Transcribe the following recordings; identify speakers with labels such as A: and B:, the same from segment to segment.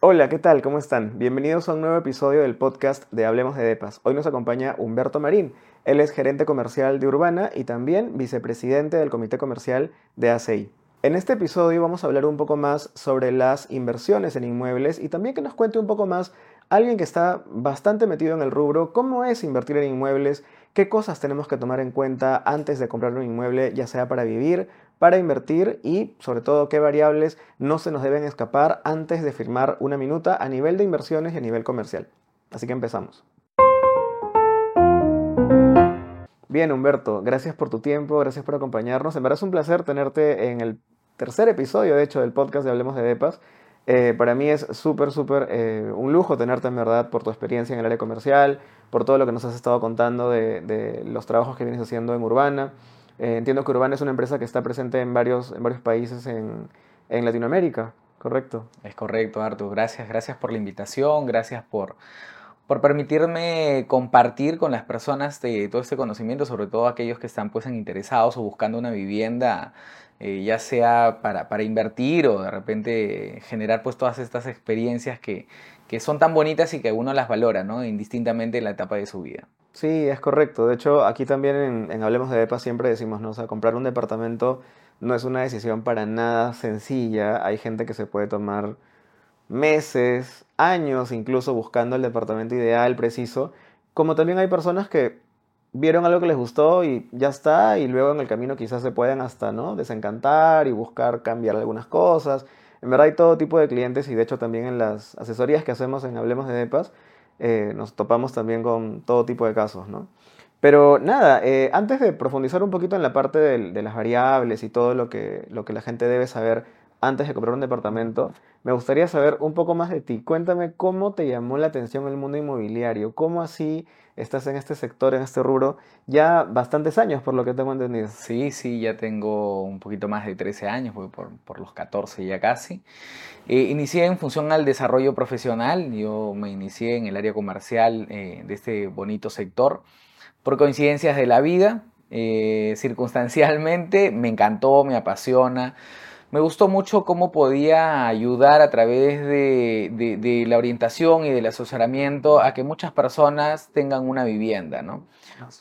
A: Hola, ¿qué tal? ¿Cómo están? Bienvenidos a un nuevo episodio del podcast de Hablemos de Depas. Hoy nos acompaña Humberto Marín. Él es gerente comercial de Urbana y también vicepresidente del comité comercial de ACI. En este episodio vamos a hablar un poco más sobre las inversiones en inmuebles y también que nos cuente un poco más alguien que está bastante metido en el rubro, cómo es invertir en inmuebles, qué cosas tenemos que tomar en cuenta antes de comprar un inmueble, ya sea para vivir para invertir y sobre todo qué variables no se nos deben escapar antes de firmar una minuta a nivel de inversiones y a nivel comercial. Así que empezamos. Bien, Humberto, gracias por tu tiempo, gracias por acompañarnos. En verdad es un placer tenerte en el tercer episodio, de hecho, del podcast de Hablemos de Depas. Eh, para mí es súper, súper eh, un lujo tenerte en verdad por tu experiencia en el área comercial, por todo lo que nos has estado contando de, de los trabajos que vienes haciendo en Urbana. Eh, entiendo que Urbana es una empresa que está presente en varios, en varios países en, Latinoamérica, ¿correcto?
B: Es correcto, Artur. Gracias, gracias por la invitación, gracias por, permitirme compartir con las personas de todo este conocimiento, sobre todo aquellos que están pues interesados o buscando una vivienda, eh, ya sea para, para, invertir o de repente generar pues todas estas experiencias que, que son tan bonitas y que uno las valora, ¿no? Indistintamente en la etapa de su vida.
A: Sí, es correcto. De hecho, aquí también en, Hablemos de EPA siempre decimos, ¿no? O sea, comprar un departamento no es una decisión para nada sencilla. Hay gente que se puede tomar meses, años, incluso buscando el departamento ideal, preciso. Como también hay personas que vieron algo que les gustó y ya está, y luego en el camino quizás se pueden hasta, ¿no? Desencantar y buscar cambiar algunas cosas. En verdad hay todo tipo de clientes y de hecho también en las asesorías que hacemos en Hablemos de DEPAS eh, nos topamos también con todo tipo de casos, ¿no? Pero nada, eh, antes de profundizar un poquito en la parte de, las variables y todo lo que, lo que la gente debe saber antes de comprar un departamento, me gustaría saber un poco más de ti. Cuéntame cómo te llamó la atención el mundo inmobiliario, cómo así estás en este sector, en este rubro, ya bastantes años, por lo que tengo entendido.
B: Sí, sí, ya tengo un poquito más de 13 años, voy por, por los 14 ya casi. Eh, inicié en función al desarrollo profesional, yo me inicié en el área comercial eh, de este bonito sector. Por coincidencias de la vida, eh, circunstancialmente, me encantó, me apasiona. Me gustó mucho cómo podía ayudar a través de, la orientación y del asesoramiento a que muchas personas tengan una vivienda, ¿no?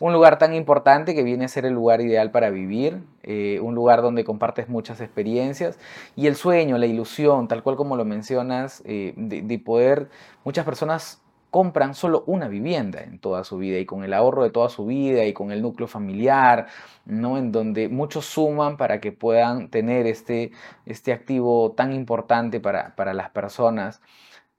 B: Un lugar tan importante que viene a ser el lugar ideal para vivir, eh, un lugar donde compartes muchas experiencias y el sueño, la ilusión, tal cual como lo mencionas, eh, de poder, muchas personas compran solo una vivienda en toda su vida y con el ahorro de toda su vida y con el núcleo familiar, ¿no? En donde muchos suman para que puedan tener este, este activo tan importante para, las personas.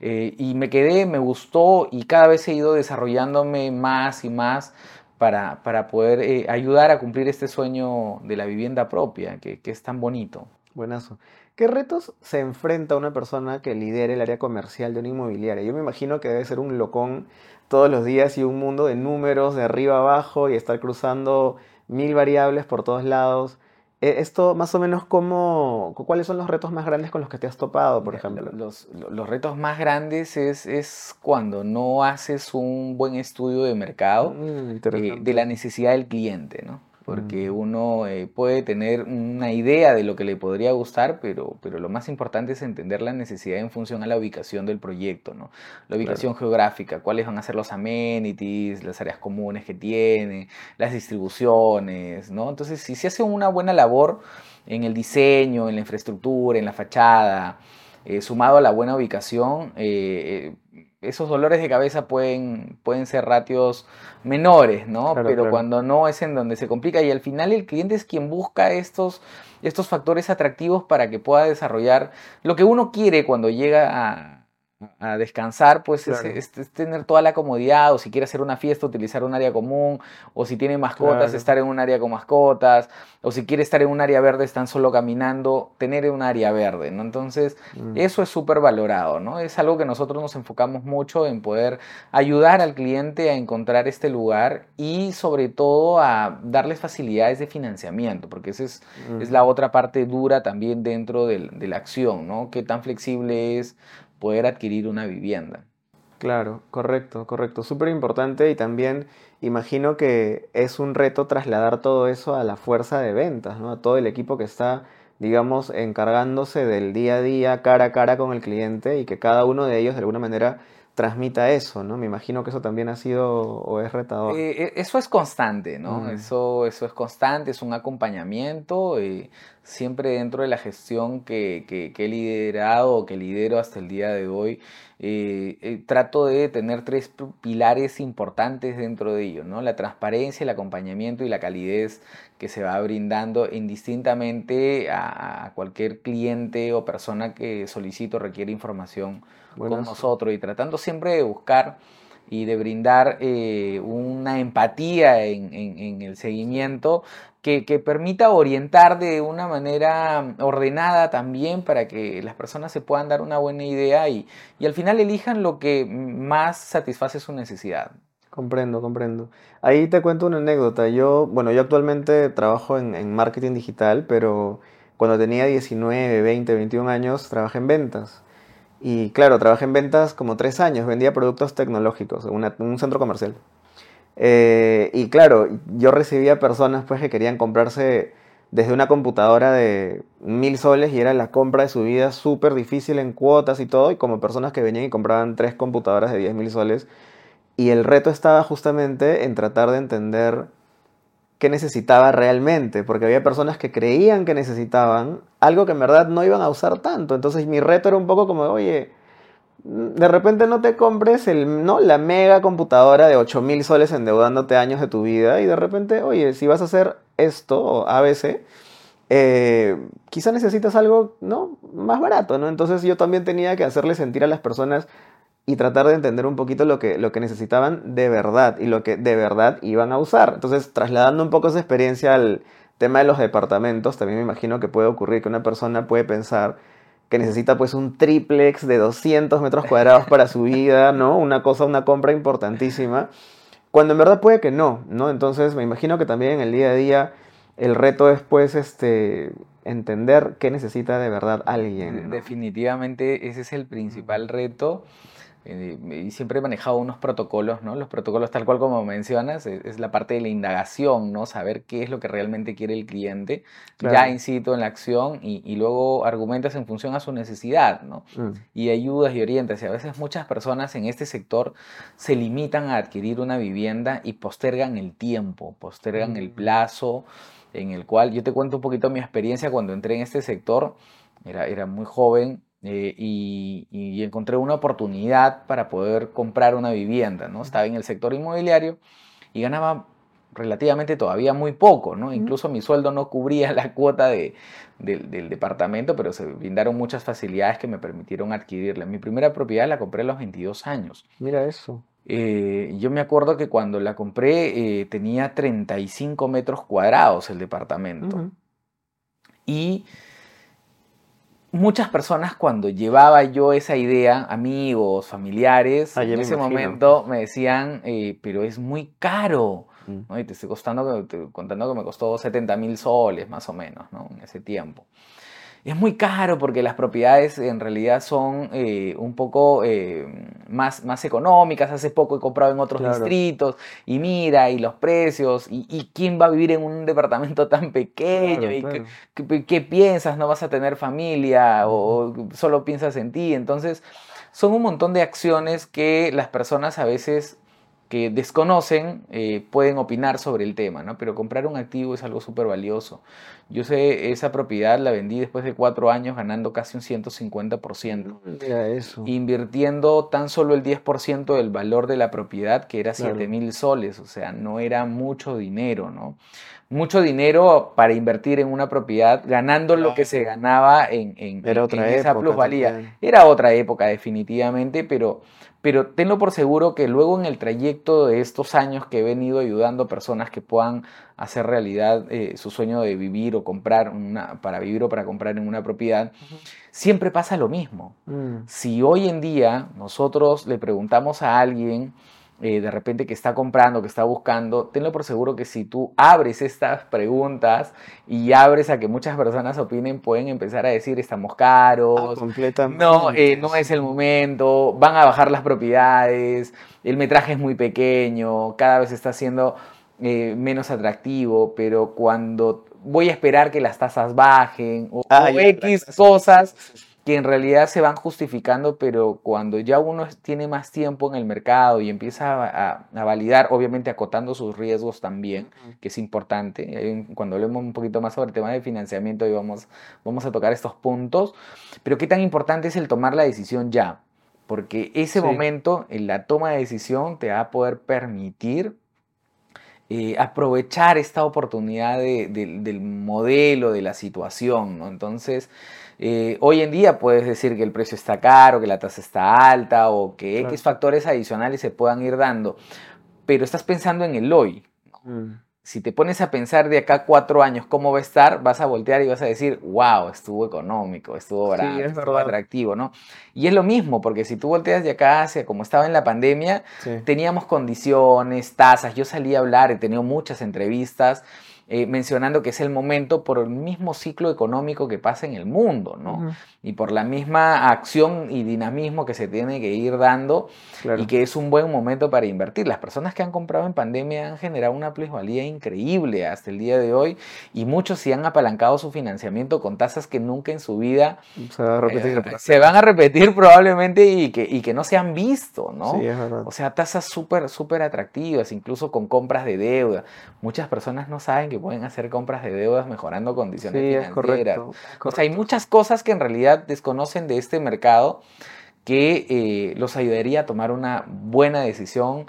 B: Eh, y me quedé, me gustó y cada vez he ido desarrollándome más y más para, para poder eh, ayudar a cumplir este sueño de la vivienda propia, que, que es tan bonito.
A: Buenazo. ¿Qué retos se enfrenta una persona que lidere el área comercial de una inmobiliaria? Yo me imagino que debe ser un locón todos los días y un mundo de números de arriba abajo y estar cruzando mil variables por todos lados. E, esto, más o menos, ¿cómo, ¿cuáles son los retos más grandes con los que te has topado, por ejemplo?
B: Los, retos más grandes es, cuando no haces un buen estudio de mercado mm, eh, de la necesidad del cliente, ¿no? Porque uno eh, puede tener una idea de lo que le podría gustar, pero, pero lo más importante es entender la necesidad en función a la ubicación del proyecto, ¿no? La ubicación geográfica, cuáles van a ser los amenities, las áreas comunes que tiene, las distribuciones, ¿no? Entonces, si se hace una buena labor en el diseño, en la infraestructura, en la fachada, eh, sumado a la buena ubicación, eh, esos dolores de cabeza pueden, pueden ser ratios menores, ¿no? Pero cuando no es en donde se complica y al final el cliente es quien busca estos, estos factores atractivos para que pueda desarrollar lo que uno quiere cuando llega a, a descansar, pues es, tener toda la comodidad, o si quiere hacer una fiesta, utilizar un área común, o si tiene mascotas, estar en un área con mascotas, o si quiere estar en un área verde, están solo caminando, tener un área verde, ¿no? Entonces, mm. eso es súper valorado, ¿no? Es algo que nosotros nos enfocamos mucho en poder ayudar al cliente a encontrar este lugar y sobre todo a darles facilidades de financiamiento, porque esa es, es la otra parte dura también dentro de la acción, ¿no? Qué tan flexible es poder adquirir una vivienda.
A: Claro, correcto, correcto. Súper importante y también imagino que es un reto trasladar todo eso a la fuerza de ventas, ¿no? A todo el equipo que está digamos, encargándose del día a día, cara a cara con el cliente y que cada uno de ellos de alguna manera transmita eso, ¿no? Me imagino que eso también ha sido o es retador.
B: Eh, eh, eso es constante, ¿no? Eso, eso es constante, es un acompañamiento, eh, siempre dentro de la gestión que, que, que, he liderado o que lidero hasta el día de hoy, trato de tener tres pilares importantes dentro de ello, ¿no? La transparencia, el acompañamiento y la calidez que se va brindando indistintamente a, a cualquier cliente o persona que solicite o requiere información con nosotros y tratando siempre de buscar y de brindar eh, una empatía en, el seguimiento que, permita orientar de una manera ordenada también para que las personas se puedan dar una buena idea y, y al final elijan lo que más satisface su necesidad.
A: Comprendo, comprendo. Ahí te cuento una anécdota. Yo, bueno, yo actualmente trabajo en, en marketing digital, pero cuando tenía 19, 20, 21 años, trabajé en ventas. Y claro, trabajé en ventas como tres años, vendía productos tecnológicos en un centro comercial. Eh, y claro, yo recibía personas pues que querían comprarse desde una computadora de mil soles y era la compra de su vida súper difícil en cuotas y todo, y como personas que venían y compraban tres computadoras de diez mil soles. Y el reto estaba justamente en tratar de entender qué necesitaba realmente, porque había personas que creían que necesitaban algo que en verdad no iban a usar tanto. Entonces mi reto era un poco como, oye, de repente no te compres el, ¿no? la mega computadora de 8 mil soles endeudándote años de tu vida y de repente, oye, si vas a hacer esto o ABC, eh, quizá necesitas algo ¿no? más barato, ¿no? Entonces yo también tenía que hacerle sentir a las personas y tratar de entender un poquito lo que, lo que necesitaban de verdad y lo que de verdad iban a usar. Entonces, trasladando un poco esa experiencia al tema de los departamentos, también me imagino que puede ocurrir que una persona puede pensar que necesita pues un triplex de 200 metros cuadrados para su vida, ¿no? Una cosa, una compra importantísima, cuando en verdad puede que no, ¿no? Entonces, me imagino que también en el día a día el reto es pues este entender qué necesita de verdad alguien.
B: Definitivamente ese es el principal reto. Y siempre he manejado unos protocolos, ¿no? Los protocolos tal cual como mencionas, e, es, la parte de la indagación, ¿no? Saber qué es lo que realmente quiere el cliente, ya incito en la acción y, luego argumentas en función a su necesidad, ¿no? Mm. Y ayudas y orientas. Y a veces muchas personas en este sector se limitan a adquirir una vivienda y postergan el tiempo, postergan el mm. plazo en el cual, yo te cuento un poquito mi experiencia cuando entré en este sector, era, era muy joven, eh, y, encontré una oportunidad para poder comprar una vivienda, ¿no? Estaba en el sector inmobiliario y ganaba relativamente todavía muy poco, ¿no? Incluso mi sueldo no cubría la cuota de, del departamento, pero se brindaron muchas facilidades que me permitieron adquirirla. Mi primera propiedad la compré a los 22 años.
A: Mira eso.
B: Eh, yo me acuerdo que cuando la compré eh, tenía 35 metros cuadrados el departamento. Y muchas personas cuando llevaba yo esa idea, amigos, familiares, en ese momento me decían, eh, pero es muy caro. Mm. Y te estoy costando, contando que me costó 70 mil soles más o menos ¿no? en ese tiempo es muy caro porque las propiedades en realidad son eh, un poco eh, más, más económicas. Hace poco he comprado en otros distritos y mira, y los precios, y, quién va a vivir en un departamento tan pequeño, y qué, piensas, no vas a tener familia o solo piensas en ti. Entonces, son un montón de acciones que las personas a veces que desconocen eh, pueden opinar sobre el tema, ¿no? Pero comprar un activo es algo súper valioso. Yo sé, esa propiedad la vendí después de cuatro años ganando casi un 150%. eso. Invirtiendo tan solo el 10% del valor de la propiedad, que era 7 mil soles, o sea, no era mucho dinero, ¿no? Mucho dinero para invertir en una propiedad, ganando lo que se ganaba en, en, esa plusvalía. Era otra época, definitivamente, pero pero tenlo por seguro que luego en el trayecto de estos años que he venido ayudando a personas que puedan hacer realidad eh, su sueño de vivir o comprar una, para vivir o para comprar en una propiedad, siempre pasa lo mismo. Mm. Si hoy en día nosotros le preguntamos a alguien, eh, de repente que está comprando, que está buscando, tenlo por seguro que si tú abres estas preguntas y abres a que muchas personas opinen, pueden empezar a decir estamos caros,
A: ah,
B: no, eh, no es el momento, van a bajar las propiedades, el metraje es muy pequeño, cada vez está siendo eh, menos atractivo, pero cuando voy a esperar que las tasas bajen o,
A: Ah,
B: X cosas que en realidad se van justificando, pero cuando ya uno tiene más tiempo en el mercado y empieza a, a- a validar, obviamente acotando sus riesgos también, que es importante. Cuando hablemos un poquito más sobre el tema de financiamiento, ahí vamos, vamos a tocar estos puntos. Pero qué tan importante es el tomar la decisión ya, porque ese
A: Sí.
B: momento, en la toma de decisión, te va a poder permitir eh, aprovechar esta oportunidad de- de- del modelo, de la situación, ¿no? Entonces, eh, hoy en día puedes decir que el precio está caro, que la tasa está alta o que
A: Claro.
B: X factores adicionales se puedan ir dando, pero estás pensando en el hoy.
A: Mm,
B: Si te pones a pensar de acá cuatro años cómo va a estar, vas a voltear y vas a decir, wow, estuvo económico, estuvo
A: Sí,
B: barato,
A: es
B: estuvo atractivo, ¿no? Y es lo mismo, porque si tú volteas de acá hacia como estaba en la pandemia,
A: sí.
B: teníamos condiciones, tasas. Yo salí a hablar, he tenido muchas entrevistas eh, mencionando que es el momento por el mismo ciclo económico que pasa en el mundo, ¿no? Y por la misma acción y dinamismo que se tiene que ir dando
A: Claro.
B: y que es un buen momento para invertir. Las personas que han comprado en pandemia han generado una plusvalía increíble hasta el día de hoy y muchos sí han apalancado su financiamiento con tasas que nunca en su vida
A: Se va a repetir.
B: eh, se van a repetir probablemente y que, y que no se han visto, ¿no?
A: Sí, es verdad.
B: O sea, tasas súper, súper atractivas, incluso con compras de deuda. Muchas personas no saben que pueden hacer compras de deudas mejorando condiciones
A: Sí, es
B: financieras.
A: correcto. es
B: O sea, hay
A: correcto.
B: muchas cosas que en realidad desconocen de este mercado que eh, los ayudaría a tomar una buena decisión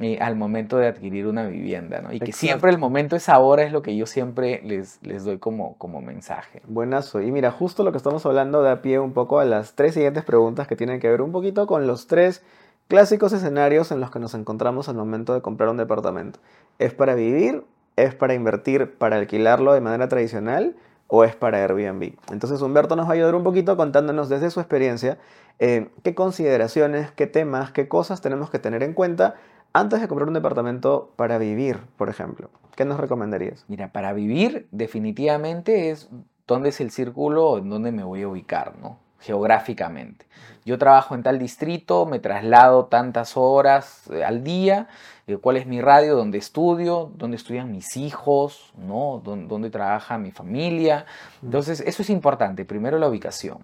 B: eh, al momento de adquirir una vivienda, ¿no? Y que siempre el momento es ahora, es lo que yo siempre les, les doy como, como mensaje.
A: Buenazo. Y mira, justo lo que estamos hablando da pie un poco a las tres siguientes preguntas que tienen que ver un poquito con los tres clásicos escenarios en los que nos encontramos al momento de comprar un departamento. ¿Es para vivir? ¿Es para invertir, para alquilarlo de manera tradicional? ¿O es para Airbnb? Entonces Humberto nos va a ayudar un poquito contándonos desde su experiencia eh, qué consideraciones, qué temas, qué cosas tenemos que tener en cuenta antes de comprar un departamento para vivir, por ejemplo. ¿Qué nos recomendarías?
B: Mira, para vivir definitivamente es dónde es el círculo en donde me voy a ubicar, ¿no? Geográficamente. Yo trabajo en tal distrito, me traslado tantas horas eh, al día, eh, cuál es mi radio, dónde estudio, dónde estudian mis hijos, ¿no? Dón- dónde trabaja mi familia. Entonces, eso es importante. Primero, la ubicación.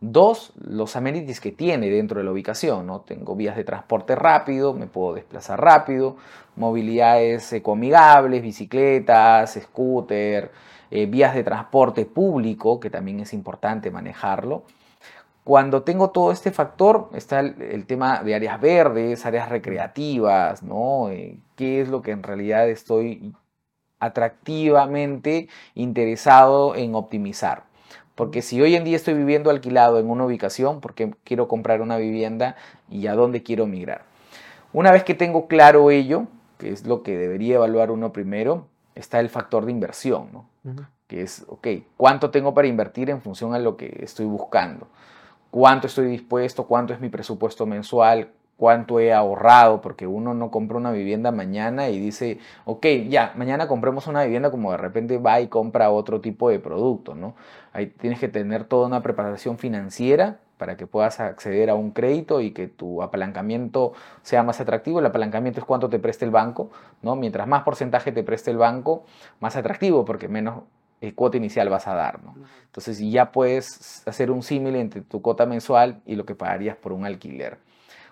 B: Dos, los amenities que tiene dentro de la ubicación, ¿no? Tengo vías de transporte rápido, me puedo desplazar rápido, movilidades ecoamigables, bicicletas, scooter, eh, vías de transporte público, que también es importante manejarlo. Cuando tengo todo este factor, está el, el tema de áreas verdes, áreas recreativas, ¿no? Eh, ¿Qué es lo que en realidad estoy atractivamente interesado en optimizar? Porque si hoy en día estoy viviendo alquilado en una ubicación, porque quiero comprar una vivienda y a dónde quiero migrar. Una vez que tengo claro ello, que es lo que debería evaluar uno primero, está el factor de inversión, ¿no? que es, ok, ¿cuánto tengo para invertir en función a lo que estoy buscando? ¿Cuánto estoy dispuesto? ¿Cuánto es mi presupuesto mensual? ¿Cuánto he ahorrado? Porque uno no compra una vivienda mañana y dice, ok, ya, mañana compremos una vivienda como de repente va y compra otro tipo de producto, ¿no? Ahí tienes que tener toda una preparación financiera para que puedas acceder a un crédito y que tu apalancamiento sea más atractivo. El apalancamiento es cuánto te preste el banco, ¿no? Mientras más porcentaje te preste el banco, más atractivo, porque menos cuota inicial vas a dar, ¿no? Entonces ya puedes hacer un símil entre tu cuota mensual y lo que pagarías por un alquiler.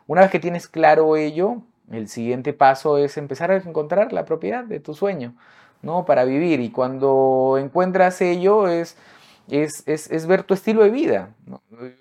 B: Una vez que tienes claro ello, el siguiente paso es empezar a encontrar la propiedad de tu sueño, ¿no? Para vivir. Y cuando encuentras ello es, es, es, es ver tu estilo de vida.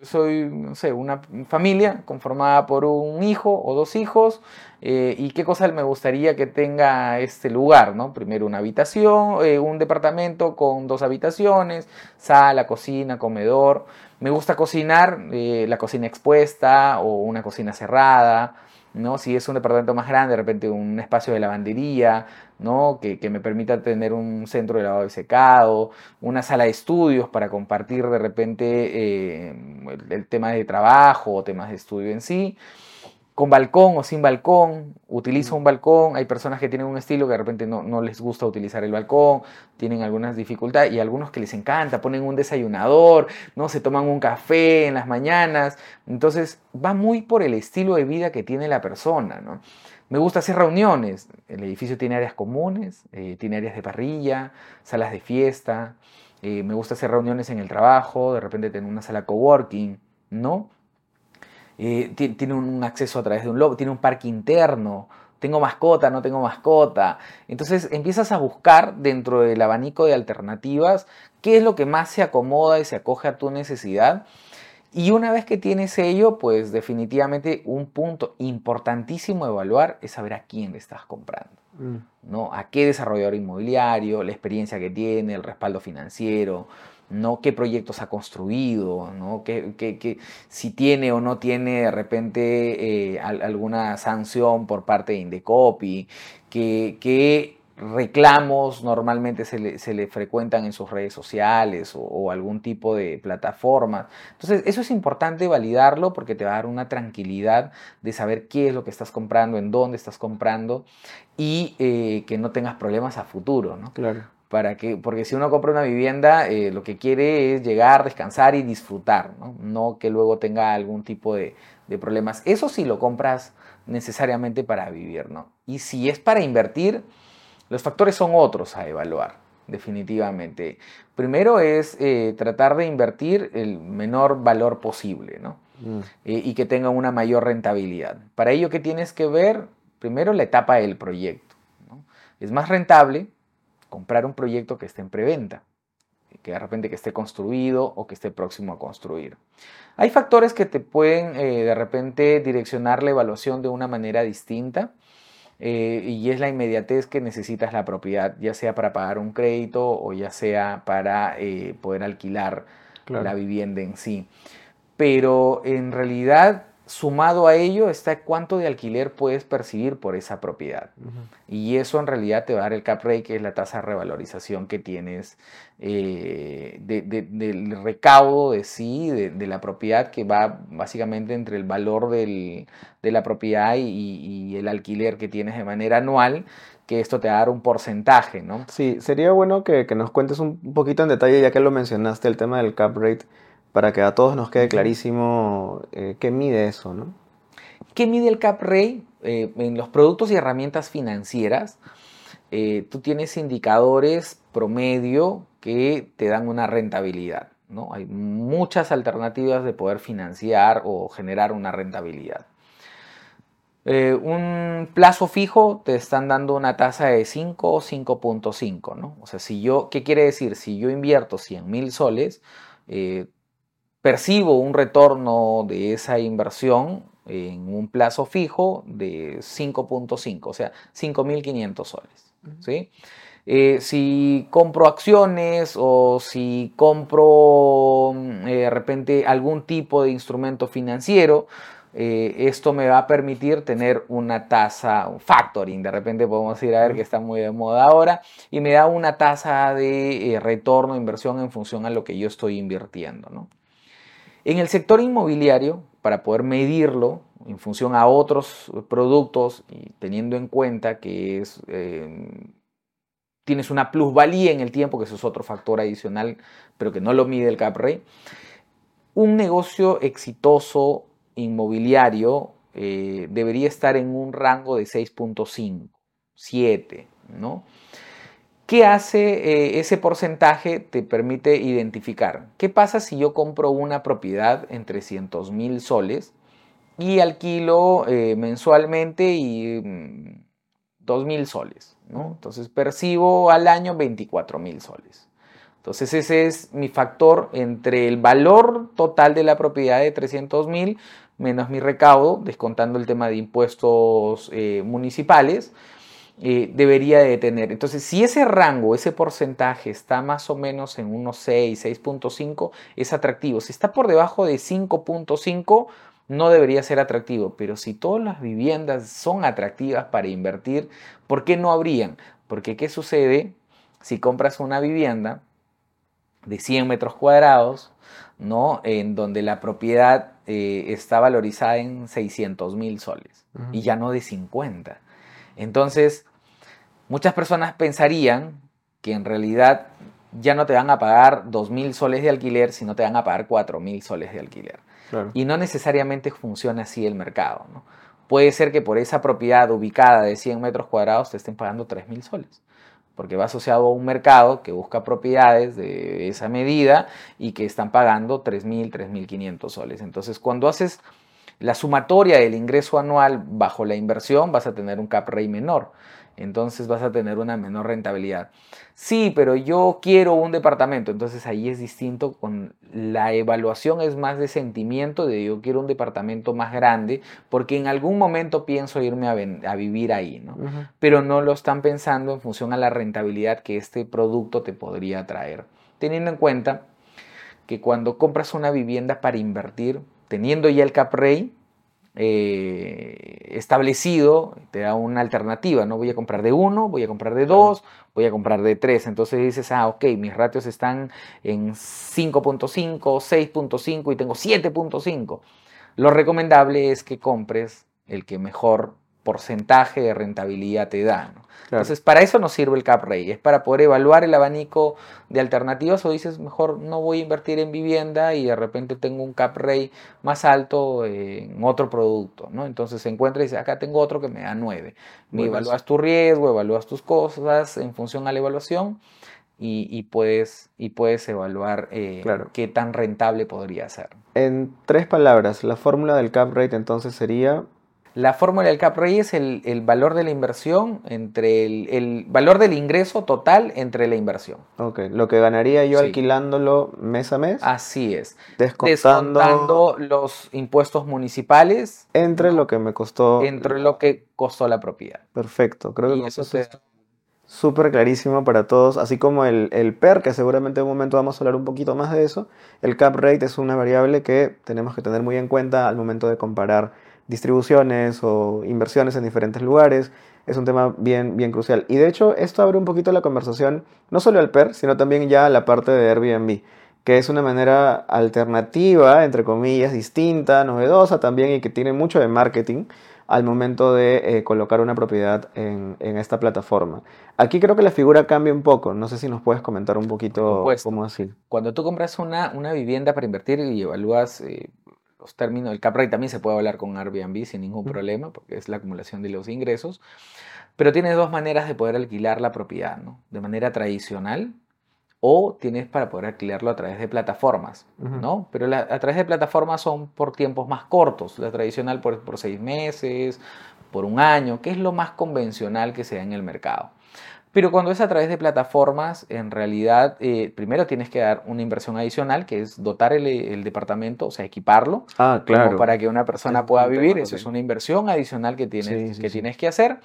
B: soy, no sé, una familia conformada por un hijo o dos hijos. eh, y qué cosa me gustaría que tenga este lugar, ¿no? Primero una habitación, eh, un departamento con dos habitaciones, sala, cocina, comedor. Me gusta cocinar, eh, la cocina expuesta o una cocina cerrada, ¿no? Si es un departamento más grande, de repente un espacio de lavandería, ¿no? Que, que me permita tener un centro de lavado y secado, una sala de estudios para compartir de repente eh, el, el tema de trabajo o temas de estudio en sí con balcón o sin balcón, utilizo un balcón, hay personas que tienen un estilo que de repente no, no, les gusta utilizar el balcón, tienen algunas dificultades y algunos que les encanta, ponen un desayunador, no se toman un café en las mañanas, entonces va muy por el estilo de vida que tiene la persona, ¿no? Me gusta hacer reuniones. El edificio tiene áreas comunes, eh, tiene áreas de parrilla, salas de fiesta. Eh, me gusta hacer reuniones en el trabajo, de repente tener una sala coworking, ¿no? Eh, tiene un acceso a través de un logo, tiene un parque interno, tengo mascota, no tengo mascota. Entonces empiezas a buscar dentro del abanico de alternativas qué es lo que más se acomoda y se acoge a tu necesidad. Y una vez que tienes ello, pues definitivamente un punto importantísimo de evaluar es saber a quién le estás comprando. Mm. ¿no? A qué desarrollador inmobiliario, la experiencia que tiene, el respaldo financiero, ¿no? qué proyectos ha construido, ¿no? ¿Qué, si tiene o no tiene de repente eh, alguna sanción por parte de Indecopi, qué, reclamos normalmente se le, frecuentan en sus redes sociales o, algún tipo de plataforma. Entonces, eso es importante validarlo porque te va a dar una tranquilidad de saber qué es lo que estás comprando, en dónde estás comprando y eh, que no tengas problemas a futuro, ¿no?
A: Claro
B: para que, porque si uno compra una vivienda, eh, lo que quiere es llegar, descansar y disfrutar, ¿no? que luego tenga algún tipo de, problemas. Eso sí lo compras necesariamente para vivir, ¿no? Y si es para invertir, los factores son otros a evaluar, definitivamente. Primero es eh, tratar de invertir el menor valor posible, ¿no? Mm. Eh, y que tenga una mayor rentabilidad. Para ello, ¿qué tienes que ver? Primero, la etapa del proyecto. Es más rentable comprar un proyecto que esté en preventa, que de repente que esté construido o que esté próximo a construir. Hay factores que te pueden eh, de repente direccionar la evaluación de una manera distinta eh, y es la inmediatez que necesitas la propiedad, ya sea para pagar un crédito o ya sea para eh, poder alquilar la vivienda en sí. Pero en realidad Sumado a ello está cuánto de alquiler puedes percibir por esa propiedad. Y eso en realidad te va a dar el cap rate, que es la tasa de revalorización que tienes eh, del recaudo de sí, de, la propiedad, que va básicamente entre el valor de la propiedad y, el alquiler que tienes de manera anual que esto te va a dar un porcentaje, ¿no?
A: Sí, sería bueno que, que nos cuentes un poquito en detalle, ya que lo mencionaste, el tema del cap rate para que a todos nos quede clarísimo eh, qué mide eso, ¿no?
B: ¿Qué mide el cap rate? Eh, en los productos y herramientas financieras, eh, tú tienes indicadores promedio que te dan una rentabilidad. ¿no? Hay muchas alternativas de poder financiar o generar una rentabilidad. un plazo fijo te están dando una tasa de 5 o 5.5, ¿no? O sea, si yo, ¿qué quiere decir? Si yo invierto 100 mil soles, percibo un retorno de esa inversión en un plazo fijo de 5.5, o sea, 5.500 soles. ¿sí? Eh, si compro acciones o si compro mm, eh, de repente algún tipo de instrumento financiero, eh, esto me va a permitir tener una tasa, un factoring, de repente podemos ir a ver que está muy de moda ahora, y me da una tasa de retorno, inversión en función a lo que yo estoy invirtiendo. ¿no? En el sector inmobiliario, para poder medirlo en función a otros productos y teniendo en cuenta que es, eh, tienes una plusvalía en el tiempo, que eso es otro factor adicional, pero que no lo mide el CAPRE, un negocio exitoso inmobiliario eh, debería estar en un rango de 6.5, 7, ¿no? ¿Qué hace eh, ese porcentaje? Te permite identificar. ¿Qué pasa si yo compro una propiedad en 300 mil soles y alquilo eh, mensualmente y 2 mm, mil soles? Entonces percibo al año 24 mil soles. Entonces ese es mi factor entre el valor total de la propiedad de 300 mil menos mi recaudo, descontando el tema de impuestos eh, municipales eh, debería de tener. Entonces, si ese rango, ese porcentaje está más o menos en unos 6, 6.5, es atractivo. Si está por debajo de 5.5, no debería ser atractivo. Pero si todas las viviendas son atractivas para invertir, ¿por qué no habrían? Porque ¿qué sucede si compras una vivienda de 100 metros cuadrados, ¿no? En donde la propiedad eh, está valorizada en 600 mil soles y ya no de 50. Entonces, muchas personas pensarían que en realidad ya no te van a pagar 2.000 soles de alquiler, sino te van a pagar 4.000 soles de alquiler. Y no necesariamente funciona así el mercado. puede ser que por esa propiedad ubicada de 100 metros cuadrados te estén pagando 3.000 soles porque va asociado a un mercado que busca propiedades de esa medida y que están pagando 3.000, 3.500 soles. Entonces, cuando haces la sumatoria del ingreso anual bajo la inversión, vas a tener un cap rate menor. Entonces vas a tener una menor rentabilidad. Sí, pero yo quiero un departamento, entonces ahí es distinto, con la evaluación. Es más de sentimiento de yo quiero un departamento más grande, porque en algún momento pienso irme a, vivir ahí, ¿no? Pero no lo están pensando en función a la rentabilidad que este producto te podría traer, teniendo en cuenta que cuando compras una vivienda para invertir, teniendo ya el cap rate, eh, establecido, te da una alternativa, ¿no? Voy a comprar de uno, voy a comprar de dos, voy a comprar de tres. Entonces dices, ah, ok, mis ratios están en 5.5, 6.5 y tengo 7.5. Lo recomendable es que compres el que mejor porcentaje de rentabilidad te da. Entonces, para eso nos sirve el cap rate, es para poder evaluar el abanico de alternativas o dices, mejor no voy a invertir en vivienda y de repente tengo un cap rate más alto en otro producto, ¿no? Entonces se encuentra y dice, acá tengo otro que me da 9. Me evalúas tu riesgo, evalúas tus cosas en función a la evaluación y, puedes, y puedes evaluar eh, qué tan rentable podría ser.
A: En tres palabras, la fórmula del cap rate entonces sería
B: la fórmula del cap rate es el, valor de la inversión entre el, valor del ingreso total entre la inversión.
A: Ok, lo que ganaría yo alquilándolo mes a mes.
B: Así es. Descontando, los impuestos municipales.
A: Entre lo que me costó.
B: Entre lo que costó la propiedad.
A: Perfecto, creo que eso es súper clarísimo para todos, así como el, el, PER, que seguramente en un momento vamos a hablar un poquito más de eso. El cap rate es una variable que tenemos que tener muy en cuenta al momento de comparar distribuciones o inversiones en diferentes lugares. Es un tema bien, bien crucial. Y de hecho, esto abre un poquito la conversación, no solo al PER, sino también ya a la parte de Airbnb, que es una manera alternativa, entre comillas, distinta, novedosa también y que tiene mucho de marketing al momento de eh, colocar una propiedad en, esta plataforma. Aquí creo que la figura cambia un poco. No sé si nos puedes comentar un poquito cómo así.
B: Cuando tú compras una, una vivienda para invertir y evalúas eh, los términos, el cap rate también se puede hablar con Airbnb sin ningún problema, porque es la acumulación de los ingresos. Pero tienes dos maneras de poder alquilar la propiedad, ¿no? De manera tradicional o tienes para poder alquilarlo a través de plataformas, ¿no? Pero a través de plataformas son por tiempos más cortos, la tradicional por, por seis meses, por un año, que es lo más convencional que se da en el mercado. Pero cuando es a través de plataformas, en realidad, eh, primero tienes que dar una inversión adicional, que es dotar el, departamento, o sea, equiparlo,
A: ah, claro.
B: para que una persona pueda vivir. Eso es una inversión adicional que tienes, que, tienes que hacer.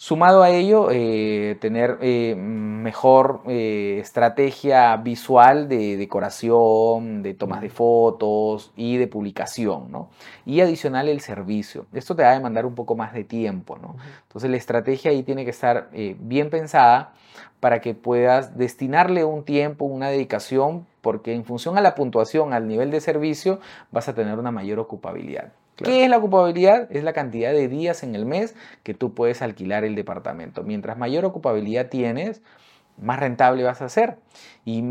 B: Sumado a ello, eh, tener eh, mejor eh, estrategia visual de decoración, de tomas de fotos y de publicación, ¿no? Y adicional el servicio. Esto te va a demandar un poco más de tiempo, ¿no? Entonces la estrategia ahí tiene que estar bien pensada para que puedas destinarle un tiempo, una dedicación, porque en función a la puntuación, al nivel de servicio, vas a tener una mayor ocupabilidad. ¿Qué es la ocupabilidad? Es la cantidad de días en el mes que tú puedes alquilar el departamento. Mientras mayor ocupabilidad tienes, más rentable vas a ser y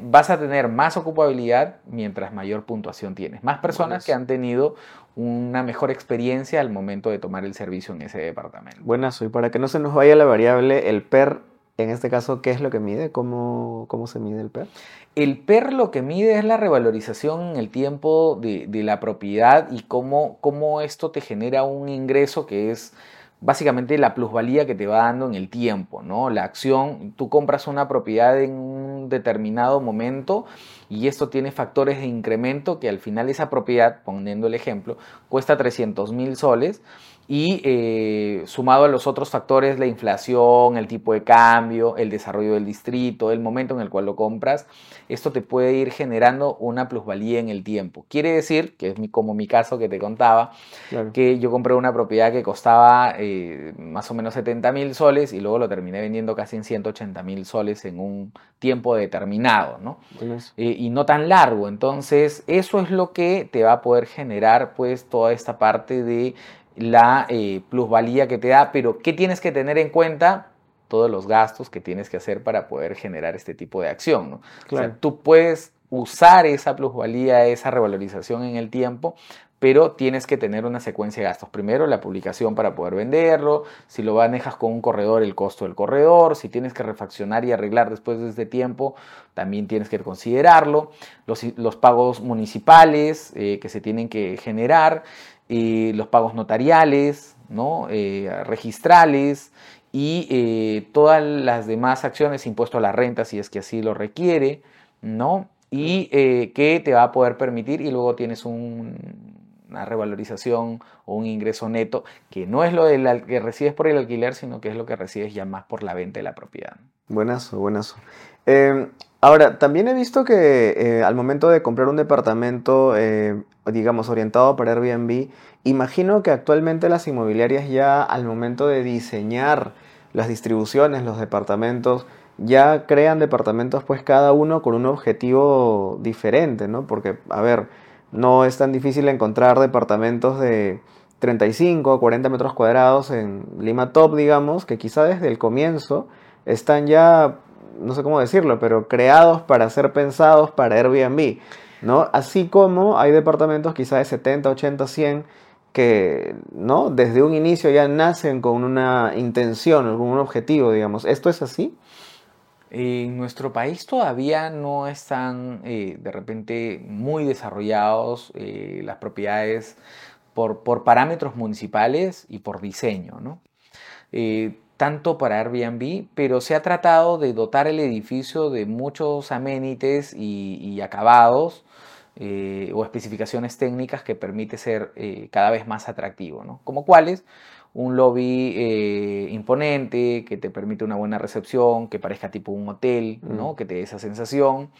B: vas a tener más ocupabilidad mientras mayor puntuación tienes. Más personas que han tenido una mejor experiencia al momento de tomar el servicio en ese departamento.
A: Buenazo. Y para que no se nos vaya la variable, el PER en este caso, ¿qué es lo que mide? ¿Cómo, cómo se mide el PER?
B: El PER lo que mide es la revalorización en el tiempo de, la propiedad y cómo, cómo, esto te genera un ingreso que es básicamente la plusvalía que te va dando en el tiempo, ¿no? La acción, tú compras una propiedad en un determinado momento y esto tiene factores de incremento que al final esa propiedad, poniendo el ejemplo, cuesta 300 mil soles y eh, sumado a los otros factores, la inflación, el tipo de cambio, el desarrollo del distrito, el momento en el cual lo compras, esto te puede ir generando una plusvalía en el tiempo. Quiere decir, que es como mi caso que te contaba, que yo compré una propiedad que costaba eh, más o menos 70 mil soles y luego lo terminé vendiendo casi en 180 mil soles en un tiempo determinado, ¿no? Eh, y no tan largo. Entonces, eso es lo que te va a poder generar pues toda esta parte de la eh, plusvalía que te da, pero ¿qué tienes que tener en cuenta? Todos los gastos que tienes que hacer para poder generar este tipo de acción. ¿no? Claro. tú puedes usar esa plusvalía, esa revalorización en el tiempo pero tienes que tener una secuencia de gastos. Primero la publicación para poder venderlo, si lo manejas con un corredor, el costo del corredor, si tienes que refaccionar y arreglar después de este tiempo, también tienes que considerarlo, los, pagos municipales eh, que se tienen que generar, y los pagos notariales, ¿no? Eh, registrales y eh, todas las demás acciones, impuesto a la renta si es que así lo requiere, ¿no? Y que te va a poder permitir y luego tienes un, una revalorización o un ingreso neto, que no es lo que recibes por el alquiler, sino que es lo que recibes ya más por la venta de la propiedad.
A: Buenazo, buenazo. Ahora, también he visto que eh, al momento de comprar un departamento, eh, digamos, orientado para Airbnb, imagino que actualmente las inmobiliarias ya al momento de diseñar las distribuciones, los departamentos, ya crean departamentos pues cada uno con un objetivo diferente, ¿no? Porque, a ver, no es tan difícil encontrar departamentos de 35 o 40 metros cuadrados en Lima Top, digamos, que quizá desde el comienzo están ya, no sé cómo decirlo, pero creados para ser pensados para Airbnb, ¿no? Así como hay departamentos quizá de 70, 80, 100 que, ¿no? Desde un inicio ya nacen con una intención, con un objetivo, digamos. ¿Esto es así?
B: En nuestro país todavía no están eh, de repente muy desarrollados eh, las propiedades por, parámetros municipales y por diseño, ¿no? Eh, tanto para Airbnb, pero se ha tratado de dotar el edificio de muchos amenities y, acabados o especificaciones técnicas que permite ser cada vez más atractivo, ¿no? Como cuáles, un lobby eh, imponente, que te permite una buena recepción, que parezca tipo un hotel, ¿no? Mm. que te dé esa sensación.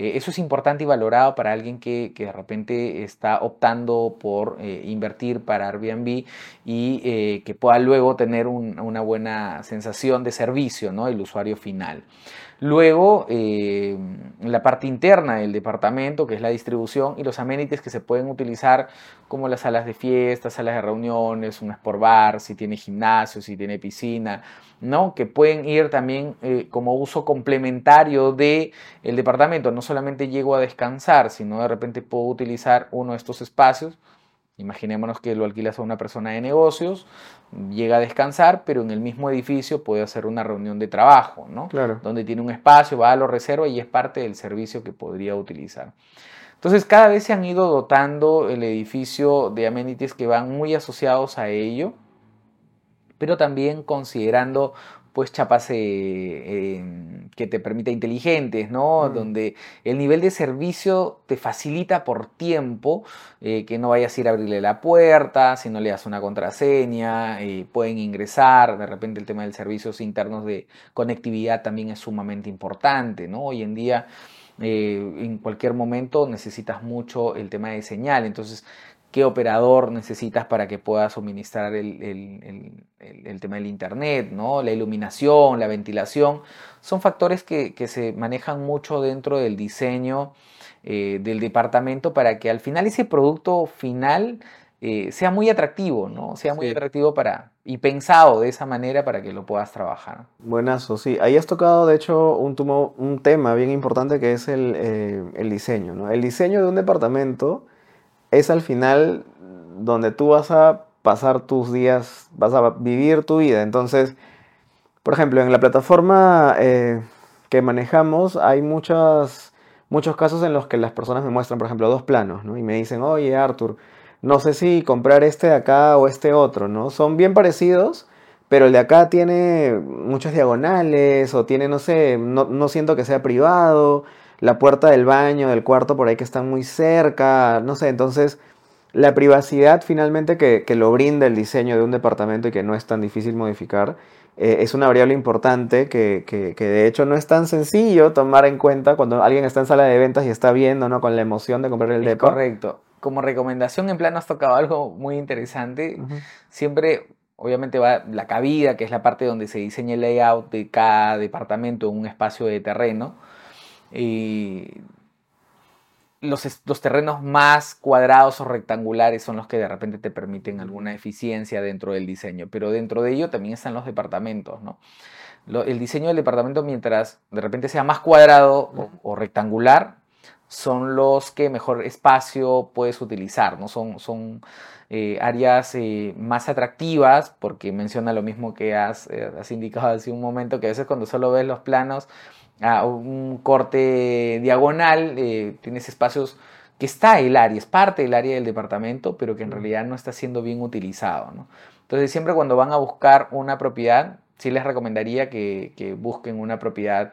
B: Eh, eso es importante y valorado para alguien que, de repente está optando por eh, invertir para Airbnb y que pueda luego tener una buena sensación de servicio, ¿no? el usuario final. Luego, eh, la parte interna del departamento, que es la distribución, y los amenities que se pueden utilizar como las salas de fiestas, salas de reuniones, un sport bar, si tiene gimnasio, si tiene piscina, ¿no? que pueden ir también eh, como uso complementario del el departamento. No solamente llego a descansar, sino de repente puedo utilizar uno de estos espacios Imaginémonos que lo alquilas a una persona de negocios, llega a descansar, pero en el mismo edificio puede hacer una reunión de trabajo, ¿no?
A: Claro.
B: Donde tiene un espacio, va a lo reserva y es parte del servicio que podría utilizar. Entonces, cada vez se han ido dotando el edificio de amenities que van muy asociados a ello, pero también considerando pues chapas eh, que te permita inteligentes, ¿no? Mm. Donde el nivel de servicio te facilita por tiempo eh, que no vayas a ir a abrirle la puerta, si no le das una contraseña, eh, pueden ingresar, de repente el tema de servicios internos de conectividad también es sumamente importante, ¿no? Hoy en día en cualquier momento necesitas mucho el tema de señal, entonces qué operador necesitas para que pueda suministrar el, tema del Internet, ¿no? la iluminación, la ventilación. Son factores que, se manejan mucho dentro del diseño eh, del departamento para que al final ese producto final eh, sea muy atractivo, ¿no? Sea muy atractivo para, y pensado de esa manera para que lo puedas trabajar.
A: Buenazo, sí. Ahí has tocado, de hecho, un, un tema bien importante que es el, eh, el diseño, ¿no? El diseño de un departamento es al final donde tú vas a pasar tus días, vas a vivir tu vida. Entonces, por ejemplo, en la plataforma eh, que manejamos hay muchos casos en los que las personas me muestran, por ejemplo, dos planos, ¿no? Y me dicen, oye, Arthur, no sé si comprar este de acá o este otro, ¿no? Son bien parecidos, pero el de acá tiene muchas diagonales o tiene, no sé, no, no siento que sea privado la puerta del baño, del cuarto por ahí que están muy cerca, no sé, entonces la privacidad finalmente que, lo brinda el diseño de un departamento y que no es tan difícil modificar, eh, es una variable importante que, de hecho no es tan sencillo tomar en cuenta cuando alguien está en sala de ventas y está viendo, ¿no? Con la emoción de comprar el depa.
B: Correcto. Como recomendación en plan has tocado algo muy interesante. Siempre obviamente va la cabida, que es la parte donde se diseña el layout de cada departamento en un espacio de terreno los, los, terrenos más cuadrados o rectangulares son los que de repente te permiten alguna eficiencia dentro del diseño, pero dentro de ello también están los departamentos, ¿no? el diseño del departamento, mientras de repente sea más cuadrado o, rectangular, son los que mejor espacio puedes utilizar, ¿no? Son, son eh, áreas eh, más atractivas, porque menciona lo mismo que has, eh, has, indicado hace un momento, que a veces cuando solo ves los planos a un corte diagonal, tienes espacios que está el área, es parte del área del departamento, pero que en realidad no está siendo bien utilizado. ¿no? Entonces siempre cuando van a buscar una propiedad, sí les recomendaría que, que busquen una propiedad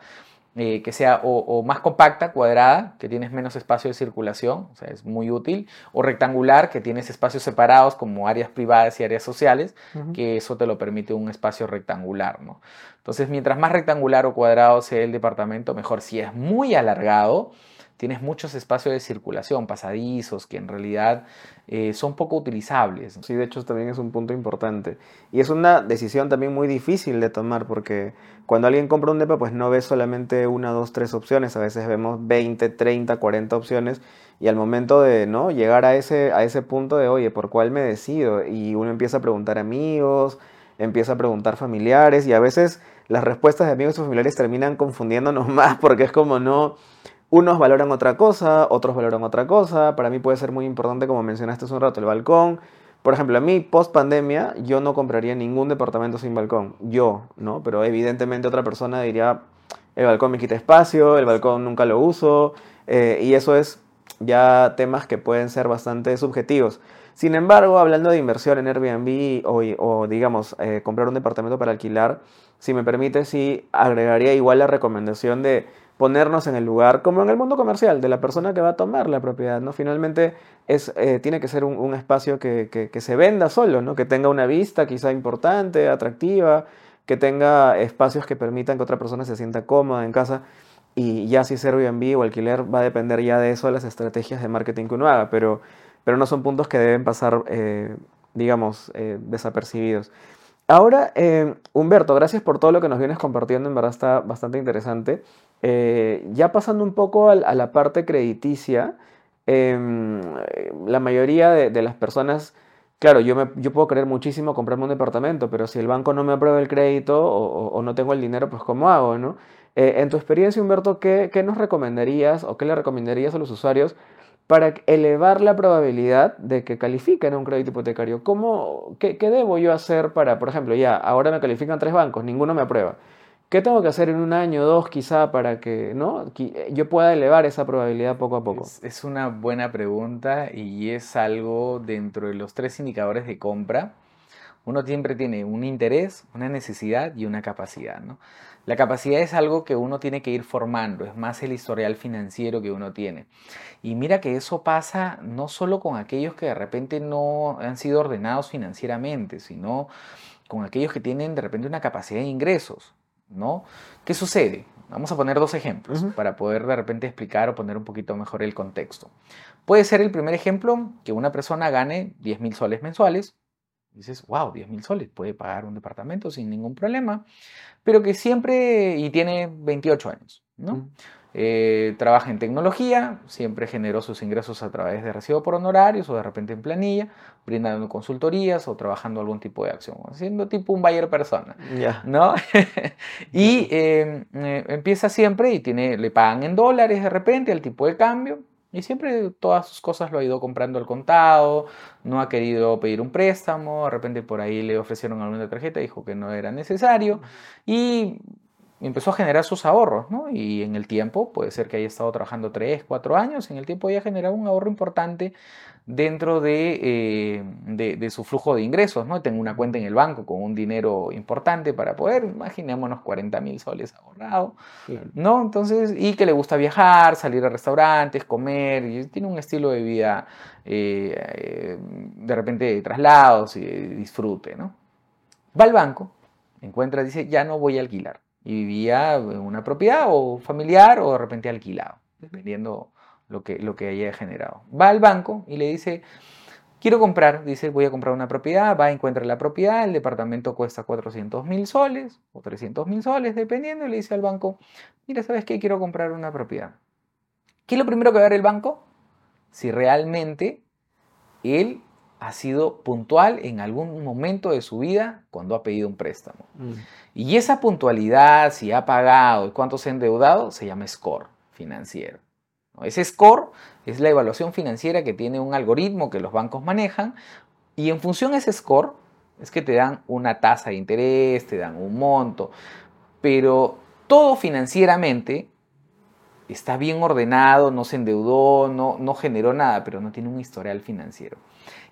B: eh, que sea o, más compacta, cuadrada, que tienes menos espacio de circulación, o sea, es muy útil, o rectangular, que tienes espacios separados como áreas privadas y áreas sociales, que eso te lo permite un espacio rectangular, ¿no? Entonces, mientras más rectangular o cuadrado sea el departamento, mejor. Si es muy alargado, tienes muchos espacios de circulación, pasadizos, que en realidad eh, son poco utilizables.
A: Sí, de hecho también es un punto importante. Y es una decisión también muy difícil de tomar porque cuando alguien compra un DEPA pues no ve solamente una, dos, tres opciones, a veces vemos 20, 30, 40 opciones y al momento de ¿no? llegar a ese, a ese punto de, oye, ¿por cuál me decido? Y uno empieza a preguntar amigos, empieza a preguntar familiares y a veces las respuestas de amigos y familiares terminan confundiéndonos más porque es como no unos valoran otra cosa, otros valoran otra cosa. Para mí puede ser muy importante, como mencionaste hace un rato, el balcón. Por ejemplo, a mí, post pandemia, yo no compraría ningún departamento sin balcón. Yo, ¿no? Pero evidentemente otra persona diría, el balcón me quita espacio, el balcón nunca lo uso. Eh, y eso es ya temas que pueden ser bastante subjetivos. Sin embargo, hablando de inversión en Airbnb o, digamos, eh, comprar un departamento para alquilar, si me permite, sí agregaría igual la recomendación de ponernos en el lugar, como en el mundo comercial, de la persona que va a tomar la propiedad, ¿no? Finalmente es, eh, tiene que ser un, espacio que, se venda solo, ¿no? Que tenga una vista quizá importante, atractiva, que tenga espacios que permitan que otra persona se sienta cómoda en casa. Y ya si es Airbnb o alquiler va a depender ya de eso, de las estrategias de marketing que uno haga, pero, pero no son puntos que deben pasar, eh, digamos, eh, desapercibidos. Ahora, Humberto, gracias por todo lo que nos vienes compartiendo, en verdad está bastante interesante. Eh, ya pasando un poco a, la parte crediticia, em, la mayoría de, las personas, claro, yo, me, yo puedo querer muchísimo comprarme un departamento, pero si el banco no me aprueba el crédito o, no tengo el dinero, pues ¿cómo hago? ¿no? Eh, en tu experiencia, Humberto, ¿qué, ¿qué, nos recomendarías o qué le recomendarías a los usuarios para elevar la probabilidad de que califiquen un crédito hipotecario? ¿Cómo, qué, qué debo yo hacer para, por ejemplo, ya, ahora me califican tres bancos, ninguno me aprueba? ¿Qué tengo que hacer en un año dos quizá para que ¿no? Eh, yo pueda elevar esa probabilidad poco a poco?
B: Es, una buena pregunta y es algo dentro de los tres indicadores de compra. Uno siempre tiene un interés, una necesidad y una capacidad. ¿no? La capacidad es algo que uno tiene que ir formando, es más el historial financiero que uno tiene. Y mira que eso pasa no solo con aquellos que de repente no han sido ordenados financieramente, sino con aquellos que tienen de repente una capacidad de ingresos. ¿No? ¿Qué sucede? Vamos a poner dos ejemplos para poder de repente explicar o poner un poquito mejor el contexto. Puede ser el primer ejemplo que una persona gane 10 mil soles mensuales. Dices, wow, 10 mil soles, puede pagar un departamento sin ningún problema, pero que siempre, y tiene 28 años, ¿no? Eh, trabaja en tecnología, siempre generó sus ingresos a través de recibo por honorarios o de repente en planilla, brindando consultorías o trabajando algún tipo de acción, siendo tipo un buyer persona, ¿no? y em, eh, empieza siempre y tiene, le pagan en dólares de repente al tipo de cambio y siempre todas sus cosas lo ha ido comprando al contado, no ha querido pedir un préstamo, de repente por ahí le ofrecieron alguna tarjeta, dijo que no era necesario y empezó a generar sus ahorros, ¿no? Y en el tiempo, puede ser que haya estado trabajando 3, 4 años, en el tiempo haya generado un ahorro importante dentro eh, de, de, su flujo de ingresos, ¿no? Tengo una cuenta en el banco con un dinero importante para poder, imaginémonos 40 mil soles ahorrado, ¿no? Entonces, y que le gusta viajar, salir a restaurantes, comer, y tiene un estilo de vida, eh, eh, de repente de traslados y disfrute, ¿no? Va al banco, encuentra, dice, ya no voy a alquilar y vivía en una propiedad o familiar o de repente alquilado, dependiendo lo que, lo que haya generado. Va al banco y le dice, quiero comprar, dice, voy a comprar una propiedad, va, encuentra la propiedad, el departamento cuesta 400 mil soles o 300 mil soles, dependiendo, y le dice al banco, mira, ¿sabes qué? Quiero comprar una propiedad. ¿Qué es lo primero que va a ver el banco? Si realmente él ha sido puntual en algún momento de su vida cuando ha pedido un préstamo. Mm. Y esa puntualidad, si ha pagado y cuánto se ha endeudado, se llama score financiero. Ese score es la evaluación financiera que tiene un algoritmo que los bancos manejan y en función de ese score es que te dan una tasa de interés, te dan un monto, pero todo financieramente está bien ordenado, no se endeudó, no, no generó nada, pero no tiene un historial financiero.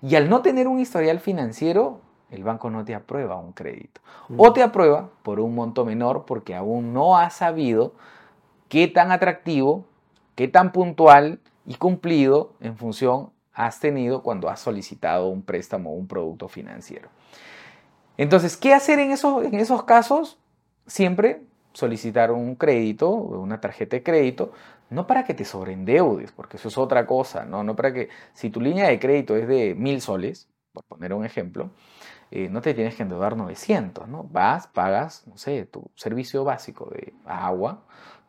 B: Y al no tener un historial financiero, el banco no te aprueba un crédito. O te aprueba por un monto menor porque aún no ha sabido qué tan atractivo, qué tan puntual y cumplido en función has tenido cuando has solicitado un préstamo o un producto financiero. Entonces, ¿qué hacer en esos, en esos casos? Siempre solicitar un crédito, una tarjeta de crédito, no para que te sobreendeudes, porque eso es otra cosa, ¿no? No para que, si tu línea de crédito es de mil soles, por poner un ejemplo, eh, no te tienes que endeudar 900, ¿no? Vas, pagas, no sé, tu servicio básico de agua,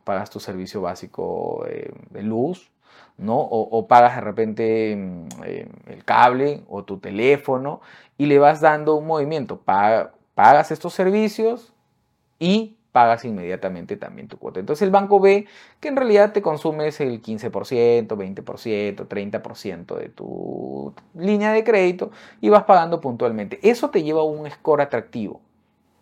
B: pagas tu servicio básico eh, de luz, ¿no? O, pagas de repente mm, eh, el cable o tu teléfono y le vas dando un movimiento. pagas estos servicios y pagas inmediatamente también tu cuota. Entonces el banco ve que en realidad te consumes el 15%, 20%, 30% de tu línea de crédito y vas pagando puntualmente. Eso te lleva a un score atractivo.